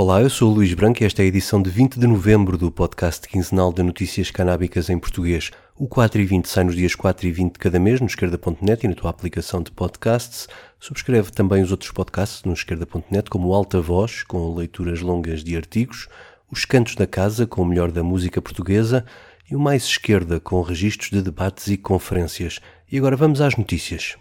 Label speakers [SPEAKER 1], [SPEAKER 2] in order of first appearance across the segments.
[SPEAKER 1] Olá, eu sou o Luís Branco e esta é a edição de 20 de novembro do podcast quinzenal de notícias canábicas em português. O 4 e 20 sai nos dias 4 e 20 de cada mês no esquerda.net e na tua aplicação de podcasts. Subscreve também os outros podcasts no esquerda.net, como o Alta Voz, com leituras longas de artigos, os Cantos da Casa, com o melhor da música portuguesa, e o Mais Esquerda, com registros de debates e conferências. E agora vamos às notícias.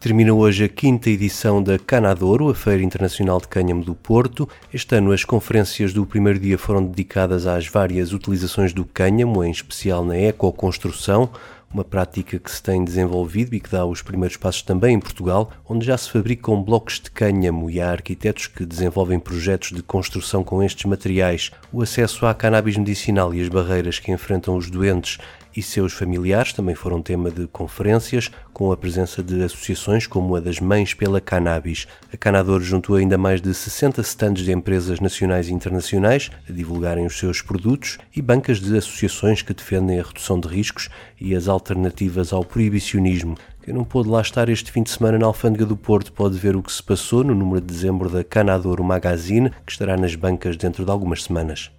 [SPEAKER 1] Termina hoje a quinta edição da Canadouro, a Feira Internacional de Cânhamo do Porto. Este ano as conferências do primeiro dia foram dedicadas às várias utilizações do cânhamo, em especial na ecoconstrução, uma prática que se tem desenvolvido e que dá os primeiros passos também em Portugal, onde já se fabricam blocos de cânhamo e há arquitetos que desenvolvem projetos de construção com estes materiais. O acesso à cannabis medicinal e as barreiras que enfrentam os doentes e seus familiares também foram tema de conferências, com a presença de associações como a das Mães pela Cannabis. A Canador juntou ainda mais de 60 stands de empresas nacionais e internacionais a divulgarem os seus produtos e bancas de associações que defendem a redução de riscos e as alternativas ao proibicionismo. Quem não pôde lá estar este fim de semana na Alfândega do Porto pode ver o que se passou no número de dezembro da Canador Magazine, que estará nas bancas dentro de algumas semanas.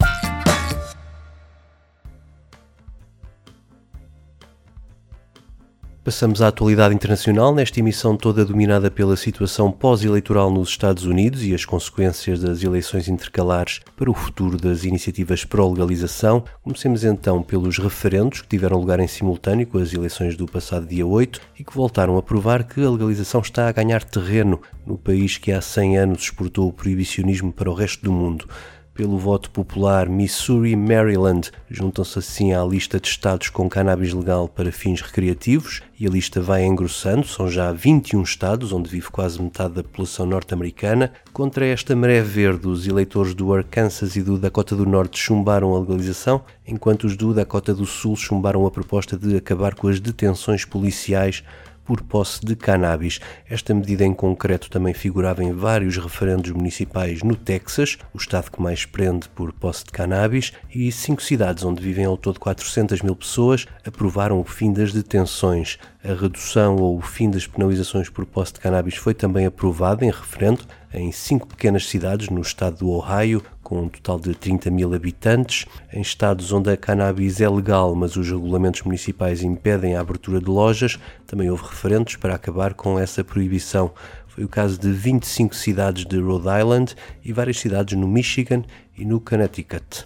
[SPEAKER 1] Passamos à atualidade internacional, nesta emissão toda dominada pela situação pós-eleitoral nos Estados Unidos e as consequências das eleições intercalares para o futuro das iniciativas pró-legalização. Comecemos então pelos referendos que tiveram lugar em simultâneo com as eleições do passado dia 8 e que voltaram a provar que a legalização está a ganhar terreno no país que há 100 anos exportou o proibicionismo para o resto do mundo pelo voto popular Missouri e Maryland juntam-se assim à lista de estados com cannabis legal para fins recreativos e a lista vai engrossando, são já 21 estados onde vive quase metade da população norte-americana. Contra esta maré verde, os eleitores do Arkansas e do Dakota do Norte chumbaram a legalização, enquanto os do Dakota do Sul chumbaram a proposta de acabar com as detenções policiais por posse de cannabis. Esta medida em concreto também figurava em vários referendos municipais no Texas, o estado que mais prende por posse de cannabis, e cinco cidades onde vivem ao todo 400 mil pessoas aprovaram o fim das detenções. A redução ou o fim das penalizações por posse de cannabis foi também aprovada em referendo em cinco pequenas cidades no estado do Ohio, com um total de 30 mil habitantes, em estados onde a cannabis é legal, mas os regulamentos municipais impedem a abertura de lojas, também houve referentes para acabar com essa proibição. Foi o caso de 25 cidades de Rhode Island e várias cidades no Michigan e no Connecticut.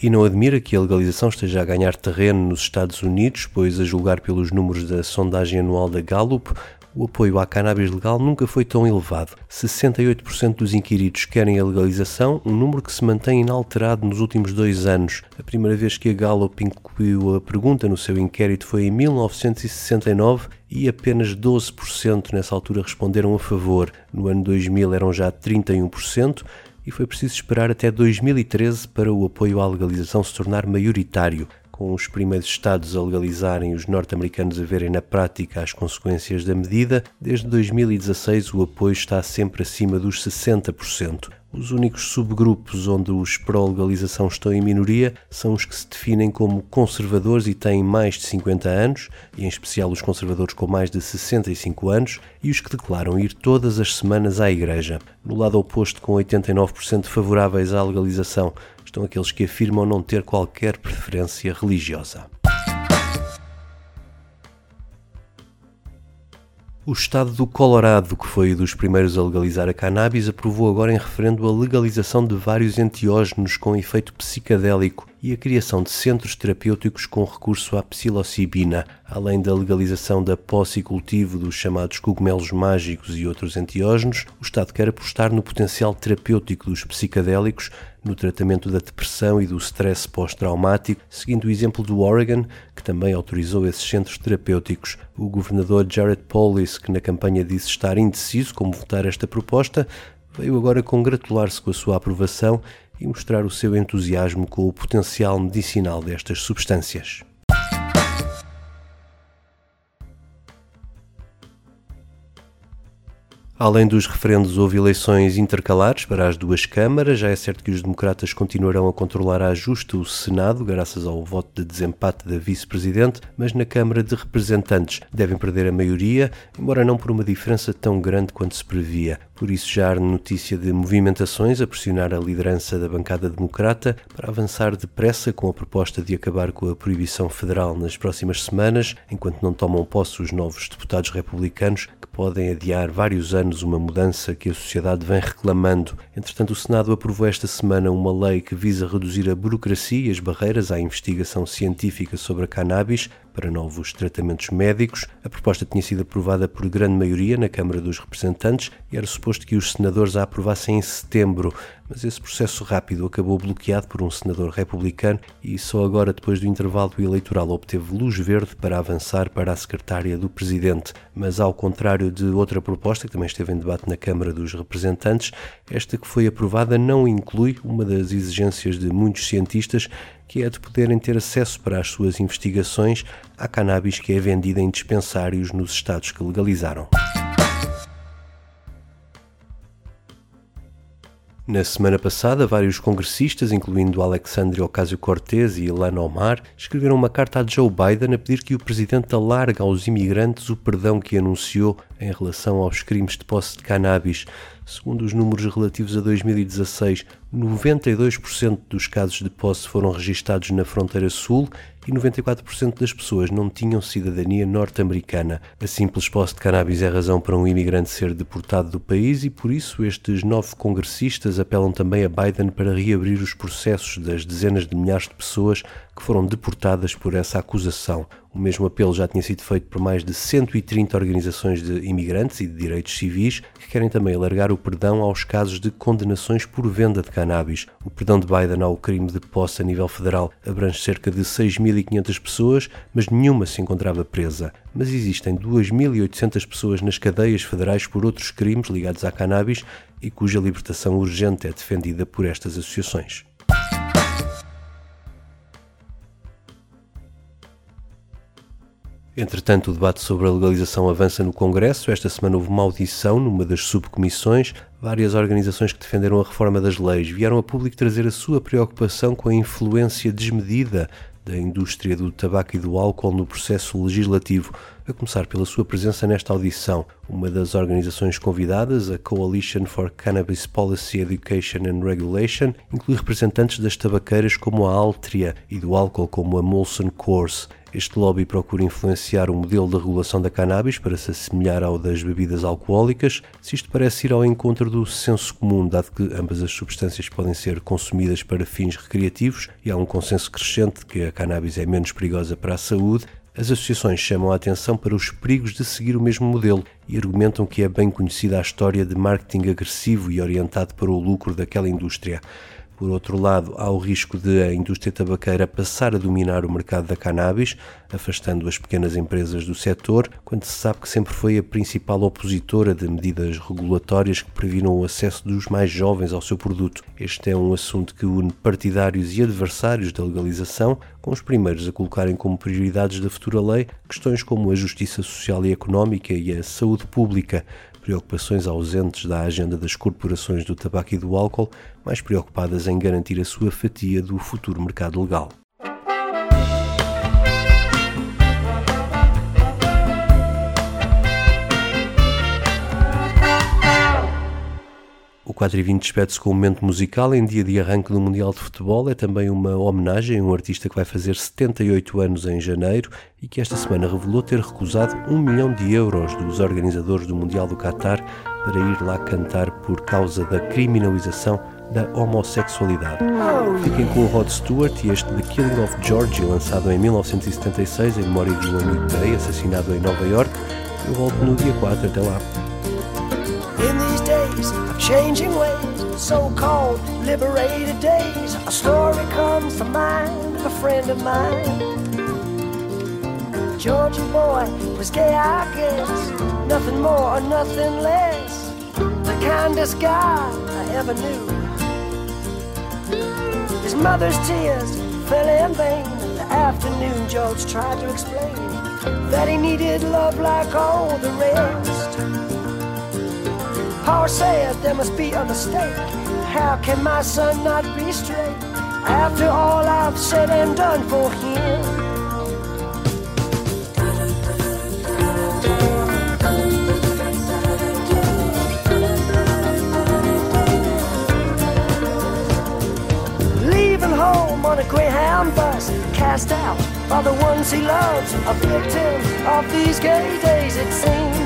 [SPEAKER 1] E não admira que a legalização esteja a ganhar terreno nos Estados Unidos, pois, a julgar pelos números da sondagem anual da Gallup, o apoio à cannabis legal nunca foi tão elevado. 68% dos inquiridos querem a legalização, um número que se mantém inalterado nos últimos dois anos. A primeira vez que a Gallup incluiu a pergunta no seu inquérito foi em 1969 e apenas 12% nessa altura responderam a favor. No ano 2000 eram já 31% e foi preciso esperar até 2013 para o apoio à legalização se tornar maioritário com os primeiros Estados a legalizarem os norte-americanos a verem na prática as consequências da medida, desde 2016 o apoio está sempre acima dos 60%. Os únicos subgrupos onde os pró-legalização estão em minoria são os que se definem como conservadores e têm mais de 50 anos, e em especial os conservadores com mais de 65 anos, e os que declaram ir todas as semanas à igreja. No lado oposto, com 89% favoráveis à legalização, estão aqueles que afirmam não ter qualquer preferência religiosa. O estado do Colorado, que foi dos primeiros a legalizar a cannabis, aprovou agora em referendo a legalização de vários enteógenos com efeito psicadélico e a criação de centros terapêuticos com recurso à psilocibina, além da legalização da posse e cultivo dos chamados cogumelos mágicos e outros enteógenos, o Estado quer apostar no potencial terapêutico dos psicadélicos no tratamento da depressão e do stress pós-traumático, seguindo o exemplo do Oregon, que também autorizou esses centros terapêuticos. O governador Jared Polis, que na campanha disse estar indeciso como votar esta proposta, veio agora congratular-se com a sua aprovação e mostrar o seu entusiasmo com o potencial medicinal destas substâncias. Além dos referendos, houve eleições intercalares para as duas câmaras. Já é certo que os democratas continuarão a controlar a justa o Senado, graças ao voto de desempate da vice-presidente, mas na Câmara de Representantes devem perder a maioria, embora não por uma diferença tão grande quanto se previa. Por isso já há notícia de movimentações a pressionar a liderança da bancada democrata para avançar depressa com a proposta de acabar com a proibição federal nas próximas semanas, enquanto não tomam posse os novos deputados republicanos que podem adiar vários anos uma mudança que a sociedade vem reclamando. Entretanto, o Senado aprovou esta semana uma lei que visa reduzir a burocracia e as barreiras à investigação científica sobre a cannabis para novos tratamentos médicos. A proposta tinha sido aprovada por grande maioria na Câmara dos Representantes e era suposto que os senadores a aprovassem em setembro, mas esse processo rápido acabou bloqueado por um senador republicano e só agora, depois do intervalo eleitoral, obteve luz verde para avançar para a secretária do Presidente. Mas, ao contrário de outra proposta que também esteve em debate na Câmara dos Representantes, esta que foi aprovada não inclui uma das exigências de muitos cientistas que é de poderem ter acesso para as suas investigações à cannabis que é vendida em dispensários nos estados que legalizaram. Na semana passada, vários congressistas, incluindo Alexandre Ocasio-Cortez e Ilhan Omar, escreveram uma carta a Joe Biden a pedir que o presidente alargue aos imigrantes o perdão que anunciou em relação aos crimes de posse de cannabis. Segundo os números relativos a 2016, 92% dos casos de posse foram registados na fronteira sul e 94% das pessoas não tinham cidadania norte-americana. A simples posse de cannabis é razão para um imigrante ser deportado do país e por isso estes nove congressistas apelam também a Biden para reabrir os processos das dezenas de milhares de pessoas que foram deportadas por essa acusação. O mesmo apelo já tinha sido feito por mais de 130 organizações de imigrantes e de direitos civis que querem também alargar o perdão aos casos de condenações por venda de cannabis. O perdão de Biden ao crime de posse a nível federal abrange cerca de 6.500 pessoas, mas nenhuma se encontrava presa. Mas existem 2.800 pessoas nas cadeias federais por outros crimes ligados à cannabis e cuja libertação urgente é defendida por estas associações. Entretanto, o debate sobre a legalização avança no Congresso. Esta semana houve uma audição numa das subcomissões. Várias organizações que defenderam a reforma das leis vieram a público trazer a sua preocupação com a influência desmedida da indústria do tabaco e do álcool no processo legislativo, a começar pela sua presença nesta audição. Uma das organizações convidadas, a Coalition for Cannabis Policy Education and Regulation, inclui representantes das tabaqueiras como a Altria e do álcool como a Molson Coors. Este lobby procura influenciar o modelo de regulação da cannabis para se assemelhar ao das bebidas alcoólicas, se isto parece ir ao encontro do senso comum, dado que ambas as substâncias podem ser consumidas para fins recreativos e há um consenso crescente de que a cannabis é menos perigosa para a saúde, as associações chamam a atenção para os perigos de seguir o mesmo modelo e argumentam que é bem conhecida a história de marketing agressivo e orientado para o lucro daquela indústria. Por outro lado, há o risco de a indústria tabaqueira passar a dominar o mercado da cannabis, afastando as pequenas empresas do setor, quando se sabe que sempre foi a principal opositora de medidas regulatórias que previnam o acesso dos mais jovens ao seu produto. Este é um assunto que une partidários e adversários da legalização, com os primeiros a colocarem como prioridades da futura lei questões como a justiça social e económica e a saúde pública preocupações ausentes da agenda das corporações do tabaco e do álcool, mais preocupadas em garantir a sua fatia do futuro mercado legal. O 4 e 20 despede-se com um momento musical em dia de arranque do Mundial de Futebol. É também uma homenagem a um artista que vai fazer 78 anos em janeiro e que esta semana revelou ter recusado um milhão de euros dos organizadores do Mundial do Qatar para ir lá cantar por causa da criminalização da homossexualidade. Fiquem com o Rod Stewart e este The Killing of Georgie, lançado em 1976 em memória de um amigo gay assassinado em Nova York. Eu volto no dia 4. Até lá. In these days of changing ways, so called liberated days, a story comes to mind of a friend of mine. Georgia boy was gay, I guess, nothing more or nothing less. The kindest guy I ever knew. His mother's tears fell in vain. The afternoon, George tried to explain that he needed love like all the rest.
[SPEAKER 2] Power says there must be a mistake. How can my son not be straight after all I've said and done for him? Leaving home on a Greyhound bus, cast out by the ones he loves, a victim of these gay days, it seems.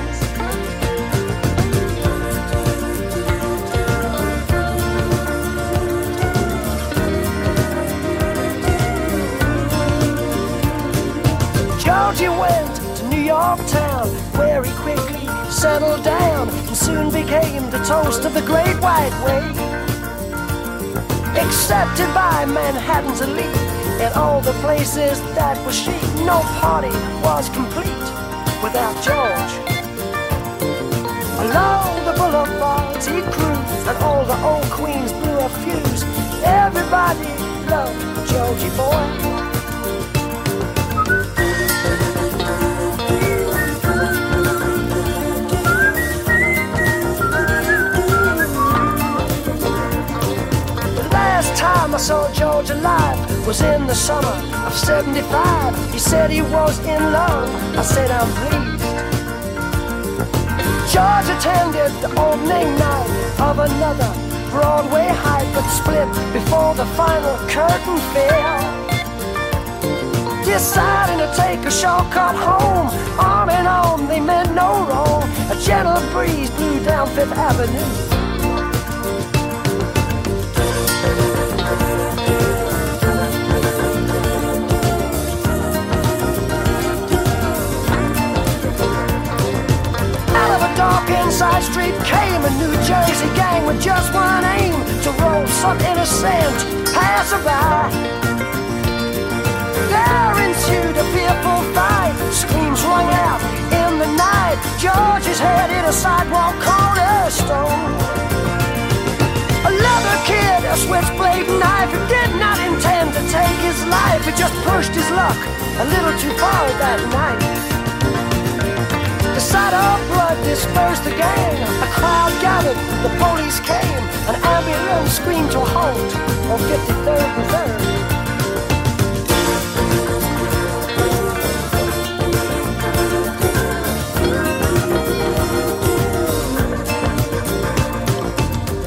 [SPEAKER 2] Georgie went to New York town, where he quickly settled down and soon became the toast of the Great White Way. Accepted by Manhattan's elite in all the places that were chic, no party was complete without George. Along the boulevards he cruised, and all the old queens blew a fuse. Everybody loved Georgie boy. I saw George alive was in the summer of 75. He said he was in love. I said, I'm pleased. George attended the opening night of another Broadway hype, but split before the final curtain fell. Deciding to take a shortcut home, arm in arm, they meant no wrong. A gentle breeze blew down Fifth Avenue. Street came a New Jersey gang with just one aim to roll some innocent passerby. There ensued a fearful fight. Screams rung out in the night. George's head hit a sidewalk cornerstone. A leather kid, a switchblade knife, who did not intend to take his life. He just pushed his luck a little too far that night. Sight blood dispersed the gang. A crowd gathered, the police came. An ambulance screamed to halt on 53rd and 3rd.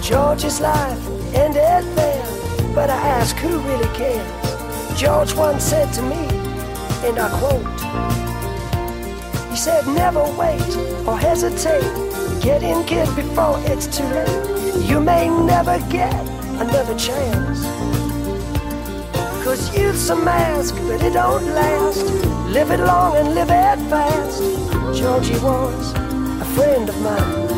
[SPEAKER 2] George's life ended there, but I ask who really cares? George once said to me, and I quote, said never wait or hesitate. Get in, kid, before it's too late. You may never get another chance. Cause youth's a mask, but it don't last. Live it long and live it fast. Georgie was a friend of mine.